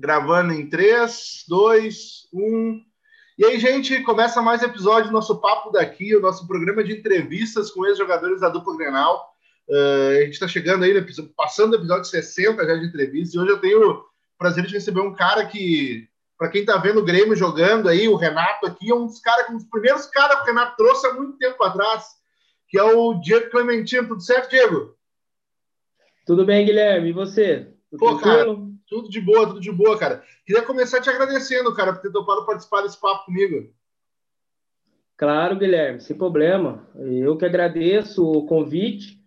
Gravando em 3, 2, 1. E aí, gente, começa mais episódio do nosso Papo Daqui, o nosso programa de entrevistas com ex-jogadores da dupla Grenal. Uh, a gente está chegando aí, passando o episódio 60 já de entrevistas, e hoje eu tenho o prazer de receber um cara que, para quem está vendo o Grêmio jogando aí, o Renato aqui, é um dos, cara, um dos primeiros caras que o Renato trouxe há muito tempo atrás, que é o Diego Clementino. Tudo certo, Diego? Tudo bem, Guilherme. E você? Tudo Pô, cara, tudo de boa, tudo de boa, cara. Queria começar te agradecendo, cara, por ter topado participar desse papo comigo. Claro, Guilherme, sem problema. Eu que agradeço o convite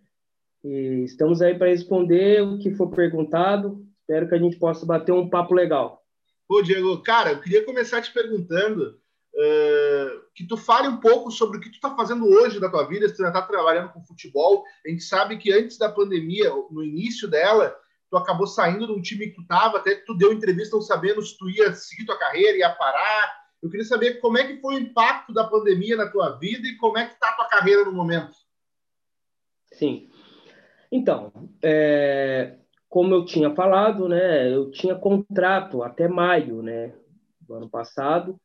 e estamos aí para responder o que for perguntado. Espero que a gente possa bater um papo legal. Pô, Diego, cara, eu queria começar te perguntando uh, que tu fale um pouco sobre o que tu está fazendo hoje da tua vida, se tu já está trabalhando com futebol. A gente sabe que antes da pandemia, no início dela, tu acabou saindo de um time que tu estava, até tu deu entrevista não sabendo se tu ia seguir tua carreira, ia parar. Eu queria saber como é que foi o impacto da pandemia na tua vida e como é que está a tua carreira no momento. Sim. Então, é, como eu tinha falado, né, eu tinha contrato até maio, né, do ano passado,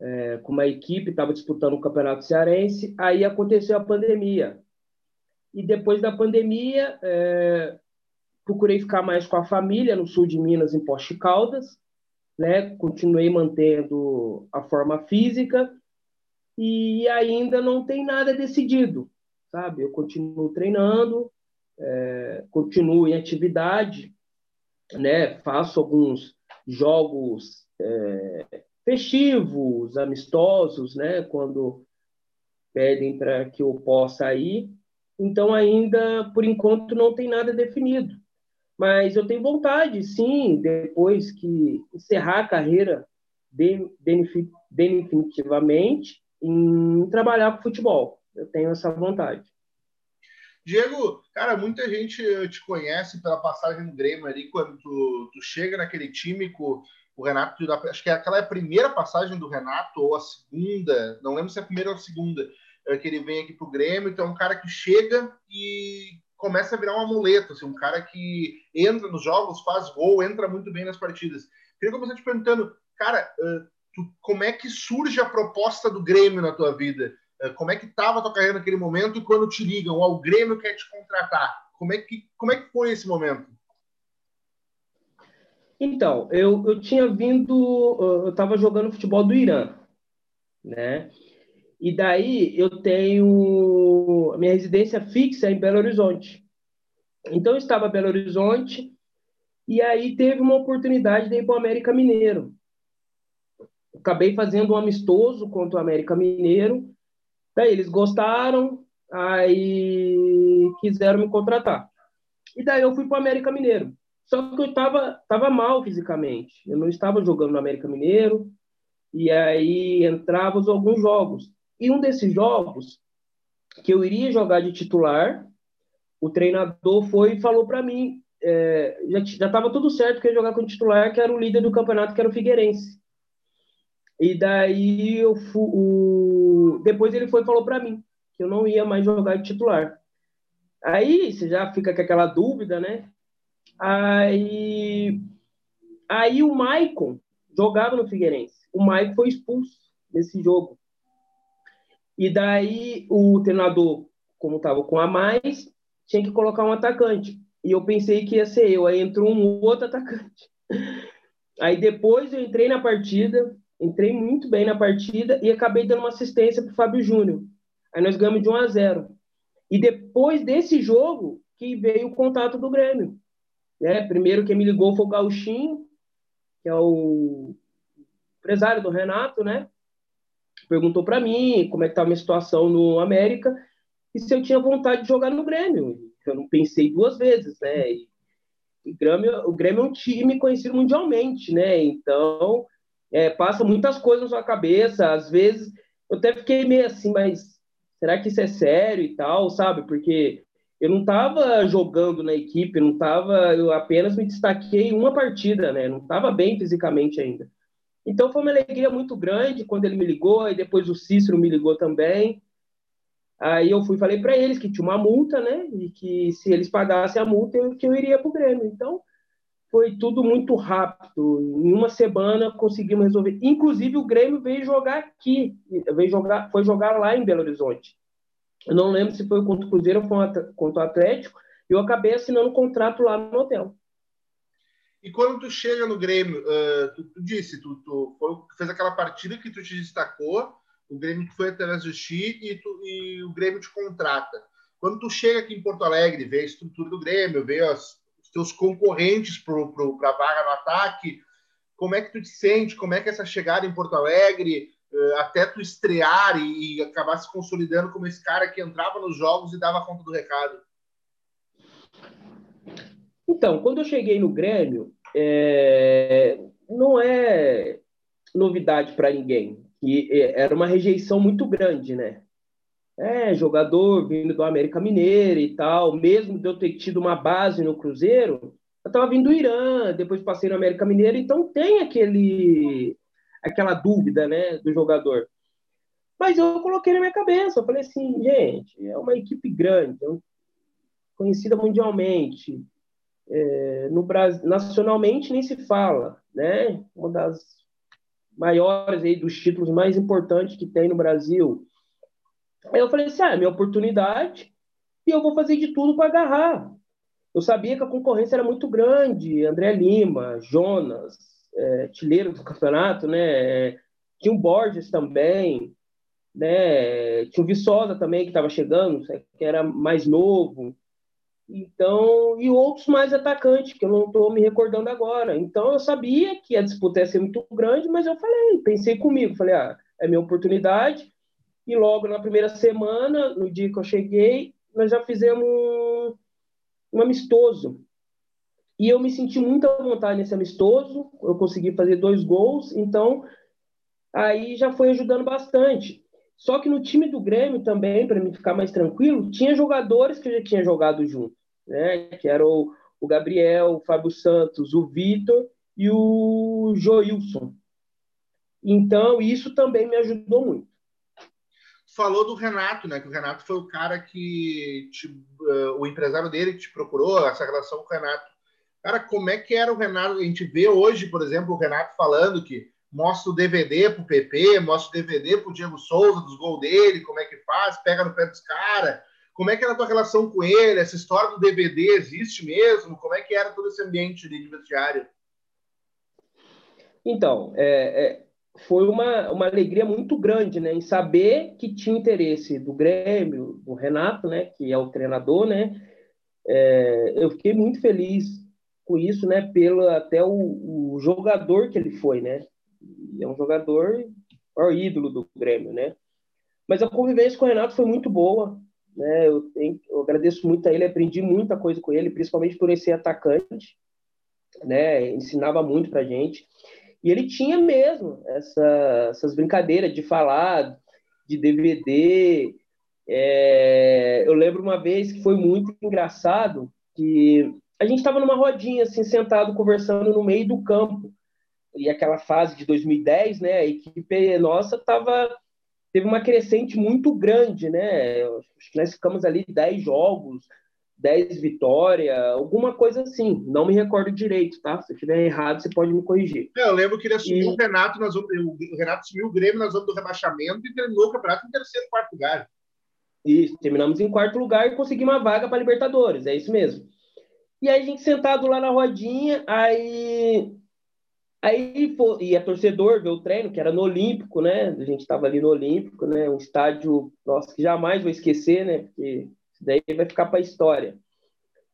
é, com uma equipe, estava disputando o Campeonato Cearense, aí aconteceu a pandemia. E depois da pandemia, é, procurei ficar mais com a família no sul de Minas, em Poste Caldas, né? Continuei mantendo a forma física e ainda não tem nada decidido, sabe? Eu continuo treinando, é, continuo em atividade, né? Faço alguns jogos é, festivos, amistosos, né? Quando pedem para que eu possa ir. Então, ainda, por enquanto, não tem nada definido. Mas eu tenho vontade, sim, depois que encerrar a carreira definitivamente, em trabalhar com futebol. Eu tenho essa vontade. Diego, cara, muita gente te conhece pela passagem no Grêmio ali, quando tu, tu chega naquele time com o Renato, acho que aquela é a primeira passagem do Renato, ou a segunda, não lembro se é a primeira ou a segunda, é que ele vem aqui pro Grêmio, então é um cara que chega e começa a virar um amuleto, assim, um cara que entra nos jogos, faz gol, entra muito bem nas partidas. Queria começar te perguntando, cara, tu, como é que surge a proposta do Grêmio na tua vida? Como é que estava a tua carreira naquele momento e quando te ligam, ó, o Grêmio quer te contratar? Como é que, como é que foi esse momento? Então, eu, eu tinha vindo, eu estava jogando futebol do Irã, né? E daí eu tenho minha residência fixa em Belo Horizonte. Então eu estava em Belo Horizonte e aí teve uma oportunidade de ir para o América Mineiro. Acabei fazendo um amistoso contra o América Mineiro. Daí eles gostaram, aí quiseram me contratar. E daí eu fui para o América Mineiro. Só que eu estava tava mal fisicamente. Eu não estava jogando no América Mineiro. E aí entravam alguns jogos. E um desses jogos que eu iria jogar de titular, o treinador foi e falou para mim, é, já estava tudo certo que eu ia jogar com titular, que era o líder do campeonato, que era o Figueirense. E daí eu o... depois ele foi e falou para mim que eu não ia mais jogar de titular. Aí você já fica com aquela dúvida, né? Aí, aí o Maicon jogava no Figueirense. O Maicon foi expulso nesse jogo. E daí o treinador, como estava com a mais, tinha que colocar um atacante. E eu pensei que ia ser eu. Aí entrou um outro atacante. Aí depois eu entrei na partida, entrei muito bem na partida e acabei dando uma assistência para o Fábio Júnior. Aí nós ganhamos de 1 a 0. E depois desse jogo que veio o contato do Grêmio. Né? Primeiro quem me ligou foi o Gauchinho, que é o empresário do Renato, né? Perguntou para mim como é que estava a minha situação no América e se eu tinha vontade de jogar no Grêmio. Eu não pensei duas vezes, né? E, e Grêmio, o Grêmio é um time conhecido mundialmente, né? Então, é, passa muitas coisas na sua cabeça. Às vezes, eu até fiquei meio assim, mas será que isso é sério e tal, sabe? Porque eu não estava jogando na equipe, não estava, eu apenas me destaquei em uma partida, né? Não estava bem fisicamente ainda. Então foi uma alegria muito grande quando ele me ligou, e depois o Cícero me ligou também. Aí eu fui falei para eles que tinha uma multa, né? E que se eles pagassem a multa, eu, que eu iria para o Grêmio. Então foi tudo muito rápido. Em uma semana conseguimos resolver. Inclusive o Grêmio veio jogar aqui, veio jogar, foi jogar lá em Belo Horizonte. Eu não lembro se foi contra o Cruzeiro ou contra o Atlético. Eu acabei assinando um contrato lá no hotel. E quando tu chega no Grêmio, uh, tu, tu, disse, tu, tu, fez aquela partida que tu te destacou, o Grêmio foi até a Justi e, tu, e o Grêmio te contrata. Quando tu chega aqui em Porto Alegre, vê a estrutura do Grêmio, vê as, os teus concorrentes para a vaga no ataque, como é que tu te sente? Como é que é essa chegada em Porto Alegre, uh, até tu estrear e, e acabar se consolidando como esse cara que entrava nos jogos e dava conta do recado? Então, quando eu cheguei no Grêmio, é, não é novidade para ninguém. E é, era uma rejeição muito grande, né? É, jogador vindo do América Mineira e tal, mesmo de eu ter tido uma base no Cruzeiro, eu estava vindo do Irã, depois passei no América Mineira, então tem aquele aquela dúvida, né, do jogador. Mas eu coloquei na minha cabeça, eu falei assim, gente, é uma equipe grande, é conhecida mundialmente, é, no Brasil, nacionalmente nem se fala, né? Uma das maiores aí dos títulos mais importantes que tem no Brasil. Aí eu falei assim, ah, é minha oportunidade e eu vou fazer de tudo para agarrar. Eu sabia que a concorrência era muito grande, André Lima, Jonas, é, tileiro do campeonato, né? Tinha o Borges também, né? Tinha o Viçosa também que estava chegando, que era mais novo. Então, e outros mais atacantes, que eu não estou me recordando agora. Então, eu sabia que a disputa ia ser muito grande, mas eu falei, pensei comigo, falei, ah, é minha oportunidade. E logo na primeira semana, no dia que eu cheguei, nós já fizemos um, um amistoso. E eu me senti muito à vontade nesse amistoso, eu consegui fazer dois gols, então aí já foi ajudando bastante. Só que no time do Grêmio também, para mim ficar mais tranquilo, tinha jogadores que eu já tinha jogado junto, né? Que era o, o Gabriel, o Fábio Santos, o Vitor e o Joilson. Então, isso também me ajudou muito. Falou do Renato, né? Que o Renato foi o cara que te, uh, o empresário dele que te procurou, essa relação com o Renato. Cara, como é que era o Renato? A gente vê hoje, por exemplo, o Renato falando que mostra o DVD pro PP, mostra o DVD pro Diego Souza, dos gols dele, como é que faz, pega no pé dos caras. Como é que era a tua relação com ele? Essa história do DVD existe mesmo? Como é que era todo esse ambiente de vestiário? Então, é, é, foi uma, uma alegria muito grande, né, em saber que tinha interesse do Grêmio, do Renato, né, que é o treinador, né, é, eu fiquei muito feliz com isso, né, pelo até o, o jogador que ele foi, né, é um jogador, o ídolo do Grêmio, né? Mas a convivência com o Renato foi muito boa, né? Eu, tenho, eu agradeço muito a ele, aprendi muita coisa com ele, principalmente por ele ser atacante, né? Ensinava muito pra gente. E ele tinha mesmo essa, essas brincadeiras de falar de DVD. É, eu lembro uma vez que foi muito engraçado que a gente estava numa rodinha, assim, sentado, conversando no meio do campo e aquela fase de 2010, né, a equipe nossa tava teve uma crescente muito grande, né? Acho que nós ficamos ali 10 jogos, 10 vitórias, alguma coisa assim. Não me recordo direito, tá? Se eu estiver errado, você pode me corrigir. É, eu lembro que ele assumiu e... o Renato, nós o Renato assumiu o Grêmio na zona do rebaixamento e terminou o campeonato em terceiro, quarto lugar. Isso, terminamos em quarto lugar e conseguimos uma vaga para Libertadores, é isso mesmo. E aí a gente sentado lá na rodinha, aí Aí ia torcedor ver o treino, que era no Olímpico, né? A gente estava ali no Olímpico, né? Um estádio, nossa, que jamais vou esquecer, né? Porque daí vai ficar para a história.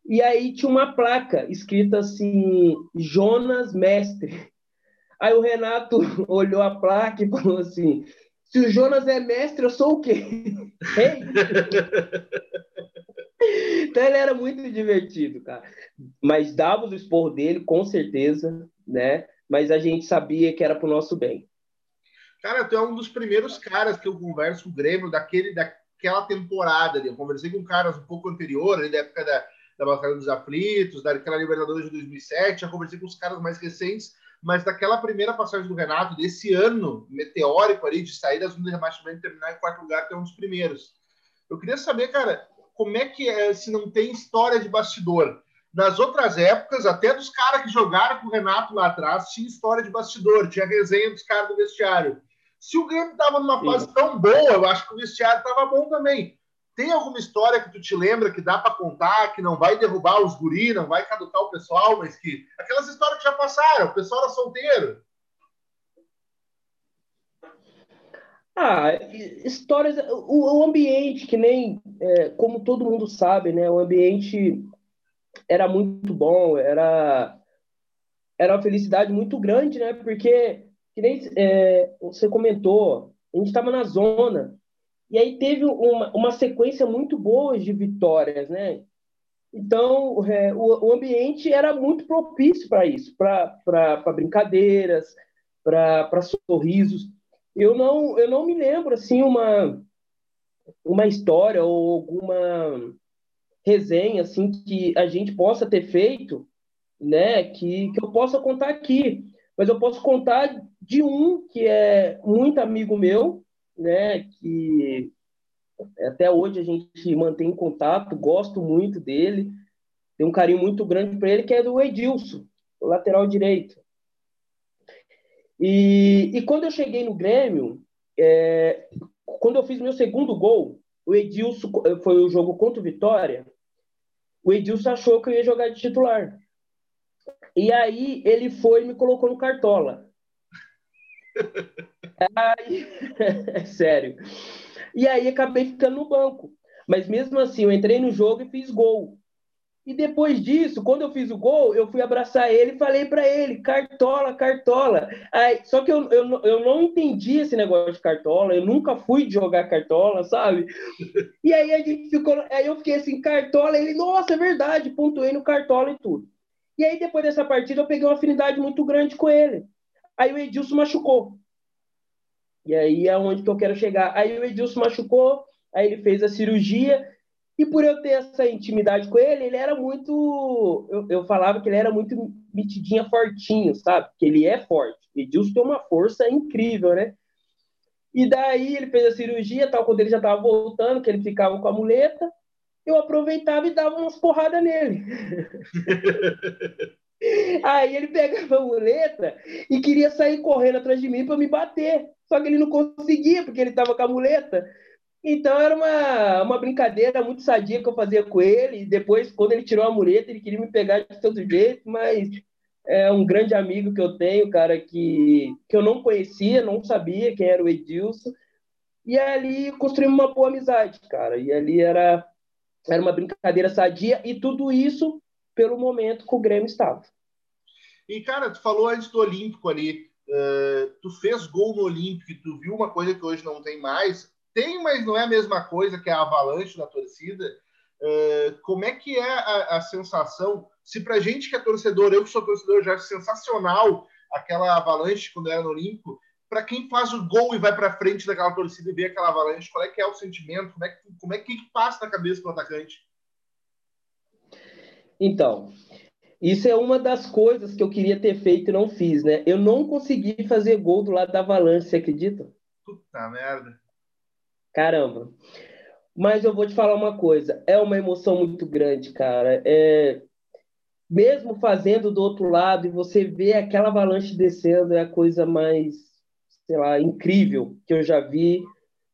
E aí tinha uma placa escrita assim, Jonas Mestre. Aí o Renato olhou a placa e falou assim: se o Jonas é mestre, eu sou o quê? então ele era muito divertido, cara. Mas dava o esporro dele, com certeza, né? Mas a gente sabia que era para o nosso bem. Cara, tu é um dos primeiros caras que eu converso com o Grêmio daquele, daquela temporada. Eu conversei com caras um pouco anterior, ali da época da, da Batalha dos Aflitos, daquela Libertadores de 2007. Já conversei com os caras mais recentes, mas daquela primeira passagem do Renato, desse ano meteórico ali, de sair da zona de rebaixamento e terminar em quarto lugar, que é um dos primeiros. Eu queria saber, cara, como é que é, se não tem história de bastidor? Nas outras épocas, até dos caras que jogaram com o Renato lá atrás, tinha história de bastidor, tinha resenha dos caras do vestiário. Se o Grêmio estava numa fase Sim. tão boa, eu acho que o vestiário estava bom também. Tem alguma história que tu te lembra que dá para contar, que não vai derrubar os guri, não vai caducar o pessoal, mas que aquelas histórias que já passaram, o pessoal era solteiro. Ah, histórias, o, o ambiente, que nem, é, como todo mundo sabe, né? O ambiente era muito bom, era, era uma felicidade muito grande, né? Porque, que nem é, você comentou, a gente estava na zona, e aí teve uma, uma sequência muito boa de vitórias, né? Então, é, o, o, ambiente era muito propício para isso, para brincadeiras, para sorrisos. Eu não, eu não me lembro, assim, uma, uma história ou alguma resenha, assim, que a gente possa ter feito, né, que, que eu possa contar aqui. Mas eu posso contar de um que é muito amigo meu, né, que até hoje a gente mantém contato, gosto muito dele, tenho um carinho muito grande para ele, que é do Edilson, lateral direito. E, e quando eu cheguei no Grêmio, é, quando eu fiz meu segundo gol, o Edilson foi o jogo contra o Vitória, o Edilson achou que eu ia jogar de titular. E aí ele foi e me colocou no Cartola. Aí, é sério. E aí acabei ficando no banco. Mas mesmo assim, eu entrei no jogo e fiz gol. E depois disso, quando eu fiz o gol, eu fui abraçar ele e falei para ele: cartola, cartola. Aí, só que eu, eu, eu não entendi esse negócio de cartola, eu nunca fui jogar cartola, sabe? E aí a gente ficou. Aí eu fiquei assim: cartola. Ele, nossa, é verdade, pontuei no cartola e tudo. E aí depois dessa partida eu peguei uma afinidade muito grande com ele. Aí o Edilson machucou. E aí é onde que eu quero chegar. Aí o Edilson machucou, aí ele fez a cirurgia, e por eu ter essa intimidade com ele, ele era muito. Eu, eu falava que ele era muito metidinha, fortinho, sabe? Que ele é forte. Edilson tem uma força incrível, né? E daí ele fez a cirurgia, tal, quando ele já estava voltando, que ele ficava com a muleta, eu aproveitava e dava umas porradas nele. Aí ele pegava a muleta e queria sair correndo atrás de mim para me bater. Só que ele não conseguia, porque ele estava com a muleta. Então era uma, uma brincadeira muito sadia que eu fazia com ele. E depois, quando ele tirou a muleta, ele queria me pegar de todo jeito, mas é um grande amigo que eu tenho, cara, que, que eu não conhecia, não sabia quem era o Edilson. E ali construímos uma boa amizade, cara. E ali era, era uma brincadeira sadia, e tudo isso pelo momento que o Grêmio estava. E, cara, tu falou antes do Olímpico ali, uh, tu fez gol no Olímpico e tu viu uma coisa que hoje não tem mais. Tem, mas não é a mesma coisa que a avalanche da torcida. Uh, como é que é a, a sensação? Se pra gente que é torcedor, eu que sou torcedor, já é sensacional aquela avalanche quando era no Olímpico, para quem faz o gol e vai para frente daquela torcida e vê aquela avalanche, qual é que é o sentimento? Como é que, como é que passa na cabeça do atacante? Então, isso é uma das coisas que eu queria ter feito e não fiz, né? Eu não consegui fazer gol do lado da Avalanche, você acredita? Puta merda. Caramba. Mas eu vou te falar uma coisa, é uma emoção muito grande, cara. É... Mesmo fazendo do outro lado e você vê aquela avalanche descendo, é a coisa mais, sei lá, incrível que eu já vi.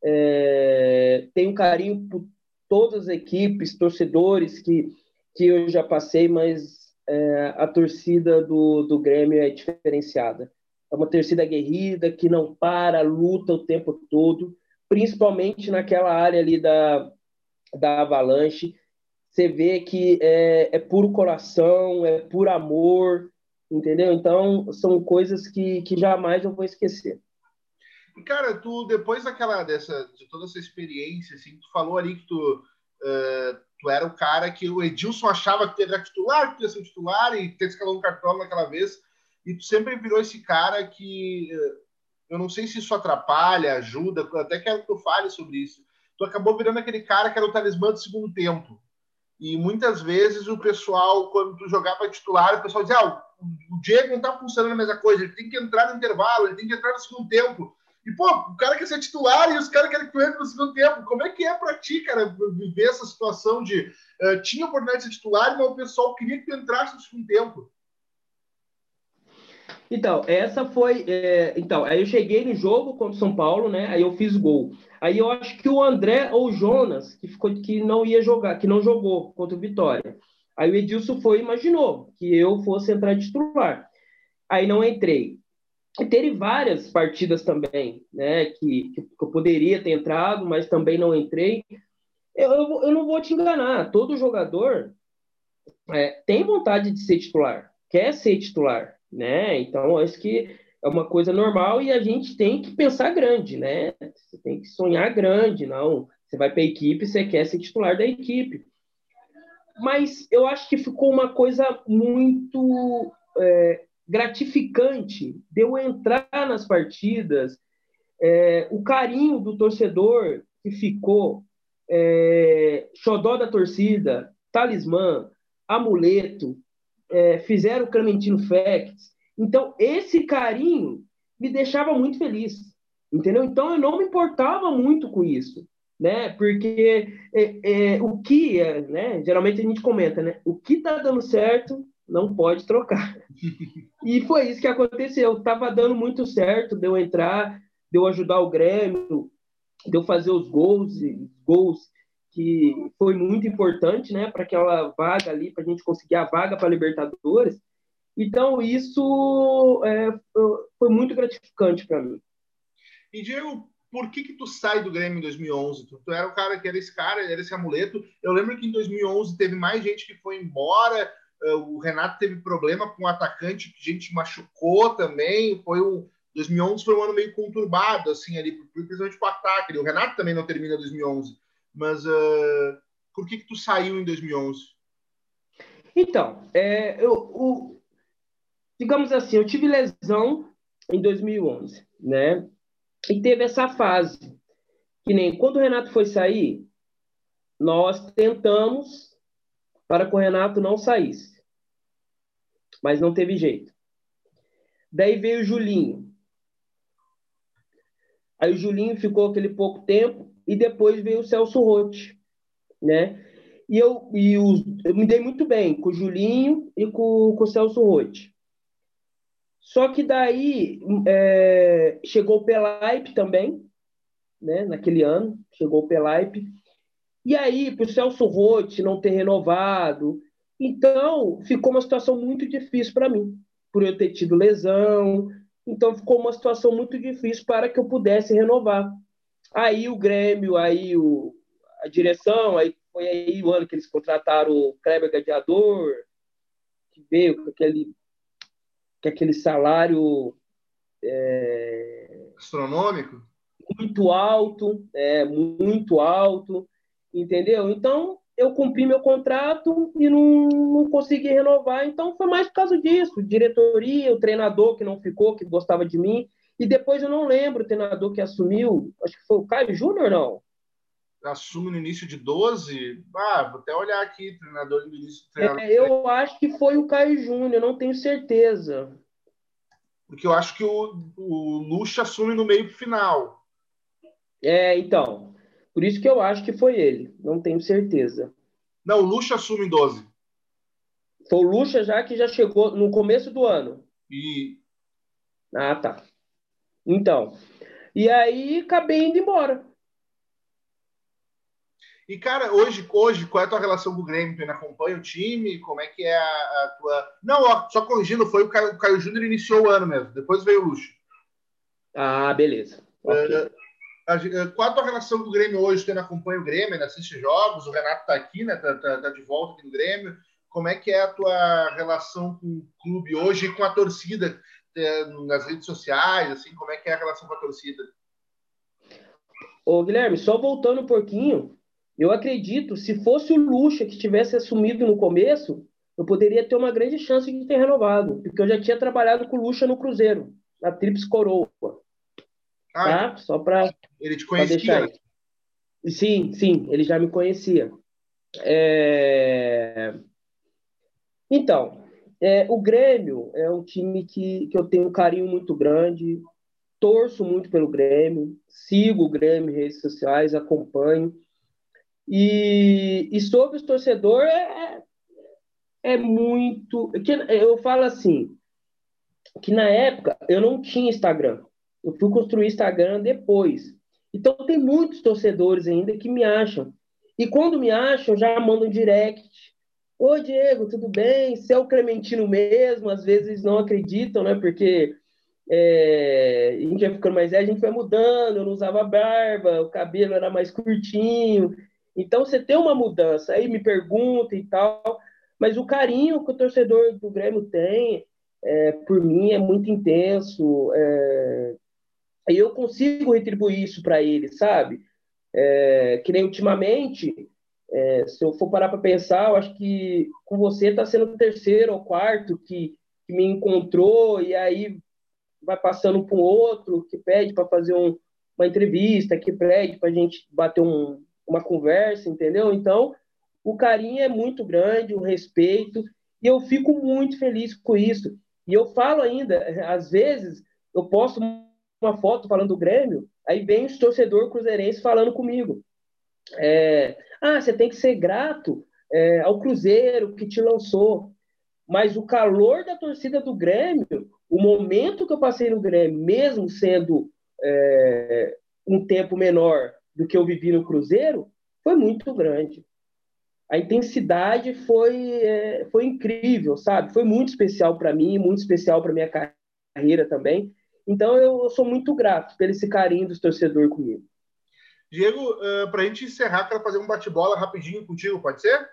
É... Tenho carinho por todas as equipes, torcedores que que eu já passei, mas é, a torcida do, do Grêmio é diferenciada. É uma torcida aguerrida, que não para, luta o tempo todo, principalmente naquela área ali da, da Avalanche. Você vê que é, é puro coração, é puro amor, entendeu? Então, são coisas que, que jamais eu vou esquecer. Cara, tu, depois daquela, dessa, de toda essa experiência, assim, tu falou ali que tu uh, tu era o cara que o Edilson achava que era titular, que ia ser titular e ter escalão no cartão naquela vez. E tu sempre virou esse cara que eh, eu não sei se isso atrapalha, ajuda, até quero que tu fale sobre isso. Tu acabou virando aquele cara que era o talismã do segundo tempo. E muitas vezes o pessoal, quando tu jogava titular, o pessoal dizia: ah, o Diego não tá funcionando a mesma coisa, ele tem que entrar no intervalo, ele tem que entrar no segundo tempo. E, pô, o cara quer ser titular e os caras querem que tu entre no segundo tempo. Como é que é para ti, cara, viver essa situação de uh, tinha oportunidade de ser titular, mas o pessoal queria que tu entrasse no segundo tempo? Então, essa foi. É, então, aí eu cheguei no jogo contra o São Paulo, né? Aí eu fiz gol. Aí eu acho que o André ou o Jonas, que ficou que não ia jogar, que não jogou contra o Vitória. Aí o Edilson foi imaginou que eu fosse entrar de titular. Aí não entrei. E teve várias partidas também, né? Que, que, eu poderia ter entrado, mas também não entrei. Eu, eu, eu não vou te enganar. Todo jogador é, tem vontade de ser titular, quer ser titular né? Então, acho que é uma coisa normal e a gente tem que pensar grande, né? Você tem que sonhar grande, não. Você vai para a equipe, você quer ser titular da equipe. Mas eu acho que ficou uma coisa muito é, gratificante de eu entrar nas partidas, é, o carinho do torcedor que ficou, é, xodó da torcida, talismã, amuleto, é, fizeram o Clementino Facts. Então, esse carinho me deixava muito feliz, entendeu? Então, eu não me importava muito com isso, né? Porque é, é, o que, é, né? Geralmente a gente comenta, né? O que tá dando certo não pode trocar. e foi isso que aconteceu. Tava dando muito certo de eu entrar, de eu ajudar o Grêmio, de eu fazer os gols, gols que foi muito importante, né, para aquela vaga ali, para a gente conseguir a vaga para Libertadores. Então, isso é, foi muito gratificante para mim. E, Diego, por que que tu sai do Grêmio em 2011? Tu, tu, era o cara que era esse cara, era esse amuleto. Eu lembro que em 2011 teve mais gente que foi embora, uh, o Renato teve problema com o atacante, que a gente machucou também, foi um... 2011 foi um ano meio conturbado, assim, ali, principalmente com o ataque. O Renato também não termina 2011. Mas uh, por que, que tu saiu em 2011? Então, é, eu, o, digamos assim, eu tive lesão em 2011, né? E teve essa fase que nem quando o Renato foi sair, nós tentamos para que o Renato não saísse, mas não teve jeito. Daí veio o Julinho. Aí o Julinho ficou aquele pouco tempo, e depois veio o Celso Rotti, né? E eu, e os, eu me dei muito bem com o Julinho e com, com o Celso Rotti. Só que daí é, chegou o Pelaipe também, né? Naquele ano, chegou o Pelaipe. E aí, para o Celso Rotti não ter renovado, então ficou uma situação muito difícil para mim, por eu ter tido lesão. Então ficou uma situação muito difícil para que eu pudesse renovar. Aí o Grêmio, aí o, a direção, aí foi aí o ano que eles contrataram o Kleber Gladiador, que veio com aquele, com aquele salário é, astronômico? muito alto, é, muito alto, entendeu? Então eu cumpri meu contrato e não, não consegui renovar, então foi mais por causa disso, diretoria, o treinador que não ficou, que gostava de mim, e depois eu não lembro o treinador que assumiu, acho que foi o Caio Júnior, não? Assume no início de 12? Ah, vou até olhar aqui, treinador no início do treinador. É, eu acho que foi o Caio Júnior, não tenho certeza. Porque eu acho que o, o Lucha assume no meio final. É, então. Por isso que eu acho que foi ele. Não tenho certeza. Não, o Lucha assume em 12. Foi o Lucha já que já chegou no começo do ano. E. Ah, tá. Então, e aí acabei indo embora. E, cara, hoje, hoje, qual é a tua relação com o Grêmio? Tu ainda acompanha o time? Como é que é a, a tua. Não, ó, só corrigindo, foi o Caio, o Caio Júnior iniciou o ano mesmo, depois veio o Luxo. Ah, beleza. Okay. Uh, qual a tua relação com o Grêmio hoje? Tu ainda acompanha o Grêmio, ainda assiste jogos? O Renato tá aqui, né? Tá, tá, tá de volta aqui no Grêmio. Como é que é a tua relação com o clube hoje e com a torcida? Nas redes sociais, assim, como é que é a relação com a torcida? Ô, Guilherme, só voltando um pouquinho, eu acredito, se fosse o Lucha que tivesse assumido no começo, eu poderia ter uma grande chance de ter renovado, porque eu já tinha trabalhado com o Lucha no Cruzeiro, na Trips Coroa. Ah, tá? Só para Ele te conhecia? Sim, sim, ele já me conhecia. É... Então, é, o Grêmio é um time que, que eu tenho um carinho muito grande. torço muito pelo Grêmio, sigo o Grêmio em redes sociais, acompanho. E, e sobre os torcedores, é, é muito. Eu falo assim, que na época eu não tinha Instagram. Eu fui construir Instagram depois. Então tem muitos torcedores ainda que me acham. E quando me acham, já mandam direct. Oi, Diego, tudo bem? Você é o Clementino mesmo? Às vezes não acreditam, né? Porque é, a gente vai ficando mais velho, a gente vai mudando, eu não usava barba, o cabelo era mais curtinho. Então você tem uma mudança, aí me pergunta e tal, mas o carinho que o torcedor do Grêmio tem é, por mim é muito intenso. É, e eu consigo retribuir isso para ele, sabe? É, que nem ultimamente, é, se eu for parar para pensar, eu acho que com você está sendo o terceiro ou quarto que, que me encontrou e aí vai passando para um outro que pede para fazer um, uma entrevista, que pede para a gente bater um, uma conversa, entendeu? Então, o carinho é muito grande, o respeito, e eu fico muito feliz com isso. E eu falo ainda, às vezes, eu posto uma foto falando do Grêmio, aí vem os torcedor cruzeirense falando comigo. É, ah, você tem que ser grato é, ao Cruzeiro que te lançou. Mas o calor da torcida do Grêmio o momento que eu passei no Grêmio, mesmo sendo é, um tempo menor do que eu vivi no Cruzeiro, foi muito grande. A intensidade foi, é, foi incrível, sabe? Foi muito especial para mim, muito especial para minha carreira também. Então eu, eu, sou muito grato pelo esse carinho dos torcedores comigo. Diego, uh, para a gente encerrar, quero fazer um bate-bola rapidinho contigo, pode ser?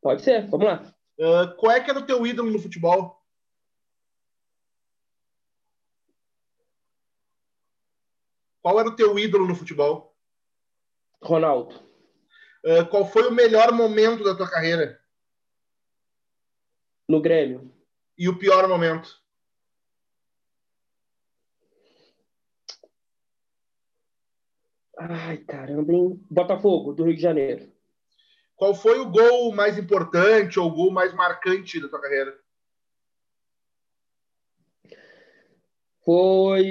Pode ser, vamos lá. Uh, qual é que era o teu ídolo no futebol? Qual era o teu ídolo no futebol? Ronaldo. Uh, qual foi o melhor momento da tua carreira? No Grêmio. E o pior momento? Ai, caramba, hein? Botafogo, do Rio de Janeiro. Qual foi o gol mais importante ou o gol mais marcante da tua carreira? Foi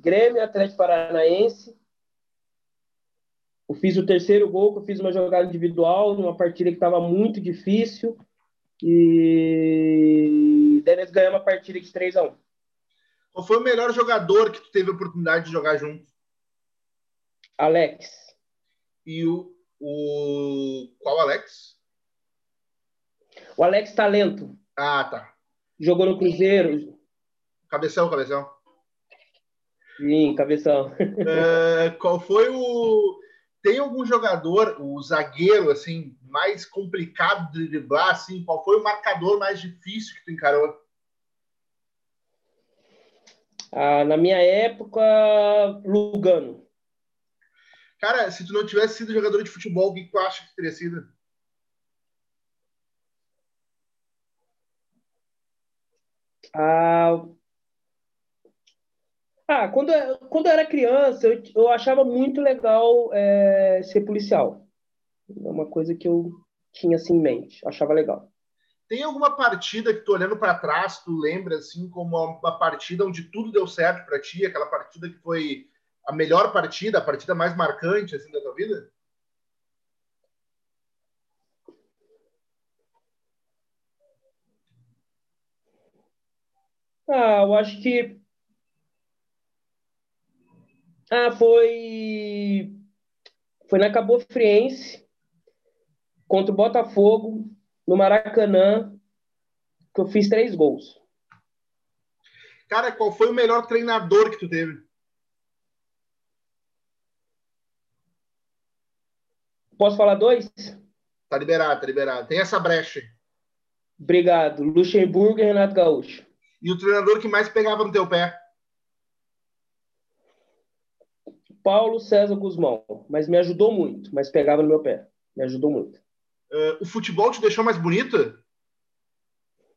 Grêmio Atlético Paranaense. Eu fiz o terceiro gol, que eu fiz uma jogada individual numa partida que estava muito difícil. E daí nós ganhamos a partida de 3 a 1 Qual foi o melhor jogador que tu teve a oportunidade de jogar junto? Alex. E o, o... qual Alex? O Alex Talento. Ah, tá. Jogou no Cruzeiro. Cabeção, cabeção. Sim, cabeção. É, qual foi o. Tem algum jogador, o zagueiro, assim, mais complicado de driblar, assim? Qual foi o marcador mais difícil que tu encarou? Ah, na minha época, Lugano. Cara, se tu não tivesse sido jogador de futebol, o que tu acha que teria sido? Ah, ah, quando, quando eu era criança, eu, eu achava muito legal é, ser policial. É uma coisa que eu tinha assim em mente, achava legal. Tem alguma partida que tu olhando para trás, tu lembra assim como uma partida onde tudo deu certo para ti, aquela partida que foi a melhor partida, a partida mais marcante assim da tua vida? Ah, eu acho que ah, foi. Foi na Cabo Friense, contra o Botafogo, no Maracanã, que eu fiz três gols. Cara, qual foi o melhor treinador que tu teve? Posso falar dois? Tá liberado, tá liberado. Tem essa brecha. Obrigado. Luxemburgo e Renato Gaúcho. E o treinador que mais pegava no teu pé? Paulo César Guzmão, mas me ajudou muito, mas pegava no meu pé. Me ajudou muito. Uh, o futebol te deixou mais bonita?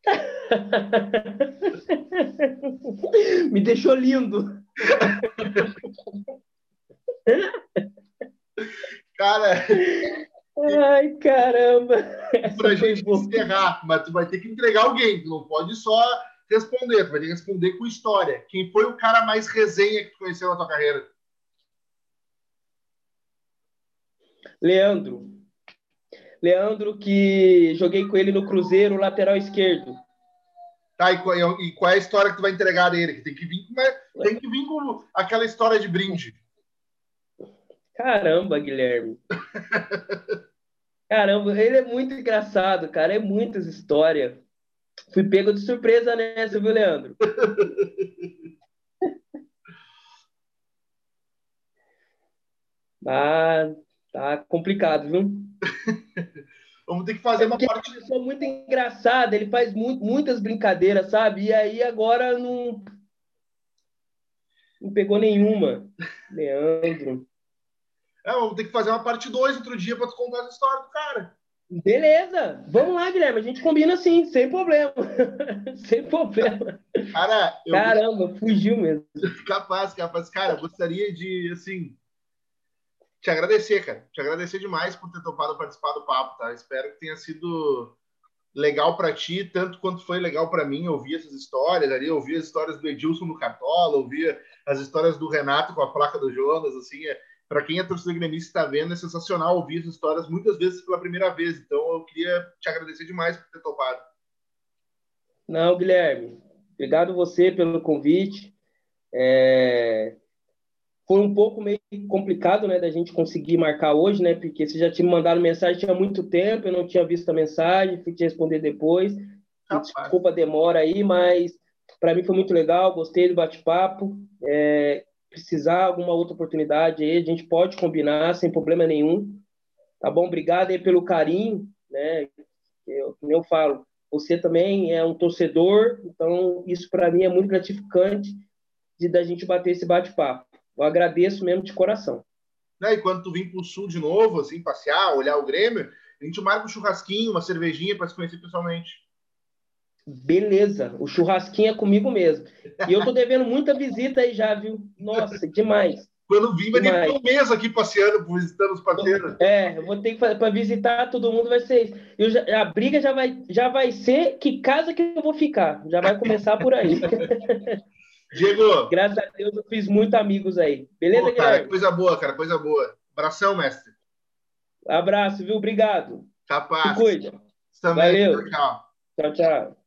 me deixou lindo. Cara. Ai, caramba. Pra gente encerrar, mas tu vai ter que entregar alguém. Tu não pode só responder, tu vai ter que responder com história. Quem foi o cara mais resenha que tu conheceu na tua carreira? Leandro. Leandro, que joguei com ele no Cruzeiro, lateral esquerdo. Tá, e qual, e qual é a história que tu vai entregar dele? Que tem que vir com, tem que vir com aquela história de brinde. Caramba, Guilherme. Caramba, ele é muito engraçado, cara. É muitas histórias. Fui pego de surpresa nessa, viu, Leandro? ah, tá complicado, viu? Vamos ter que fazer é uma parte. Ele é uma pessoa muito engraçada, ele faz muito, muitas brincadeiras, sabe? E aí agora não. Não pegou nenhuma. Leandro. É, vamos ter que fazer uma parte 2 outro dia para tu contar a história do cara. Beleza, vamos lá, Guilherme. A gente combina assim, sem problema. sem problema. Cara, eu... Caramba, fugiu mesmo. Capaz, capaz. Cara, gostaria de, assim, te agradecer, cara. Te agradecer demais por ter topado participar do papo, tá? Espero que tenha sido legal para ti, tanto quanto foi legal para mim ouvir essas histórias ali, ouvir as histórias do Edilson no Cartola, ouvir as histórias do Renato com a placa do Jonas, assim, é para quem é torcedor gremista está vendo, é sensacional ouvir essas histórias muitas vezes pela primeira vez. Então, eu queria te agradecer demais por ter topado. Não, Guilherme, obrigado você pelo convite. É... Foi um pouco meio complicado, né, da gente conseguir marcar hoje, né, porque você já tinha mandado mensagem tinha muito tempo, eu não tinha visto a mensagem, fui te responder depois. Rapaz. Desculpa a demora aí, mas para mim foi muito legal, gostei do bate-papo. É precisar alguma outra oportunidade aí, a gente pode combinar sem problema nenhum. Tá bom? Obrigado aí pelo carinho, né? Eu, como eu falo, você também é um torcedor, então isso para mim é muito gratificante de da gente bater esse bate-papo. Eu agradeço mesmo de coração. Né? E quando tu vir para o sul de novo, assim, passear, olhar o Grêmio, a gente marca um churrasquinho, uma cervejinha para se conhecer pessoalmente. Beleza, o churrasquinho é comigo mesmo. E eu tô devendo muita visita aí já, viu? Nossa, demais. Quando vim, vai ter um mês aqui passeando, visitando os parceiros. É, eu vou ter que fazer para visitar todo mundo, vai ser isso. Eu já, a briga já vai, já vai ser que casa que eu vou ficar. Já vai começar por aí. Diego. Graças a Deus eu fiz muitos amigos aí. Beleza, Pô, cara, Coisa boa, cara, coisa boa. Abração, mestre. Abraço, viu? Obrigado. Capaz. Se cuida. Também. Valeu. Tchau, tchau. tchau.